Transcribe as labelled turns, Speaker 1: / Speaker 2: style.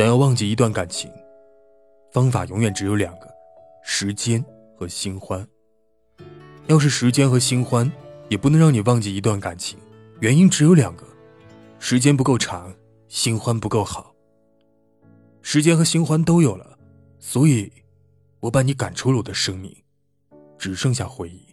Speaker 1: 想要忘记一段感情方法永远只有两个时间和新欢。要是时间和新欢也不能让你忘记一段感情原因只有两个时间不够长新欢不够好。时间和新欢都有了所以我把你赶出了我的生命只剩下回忆。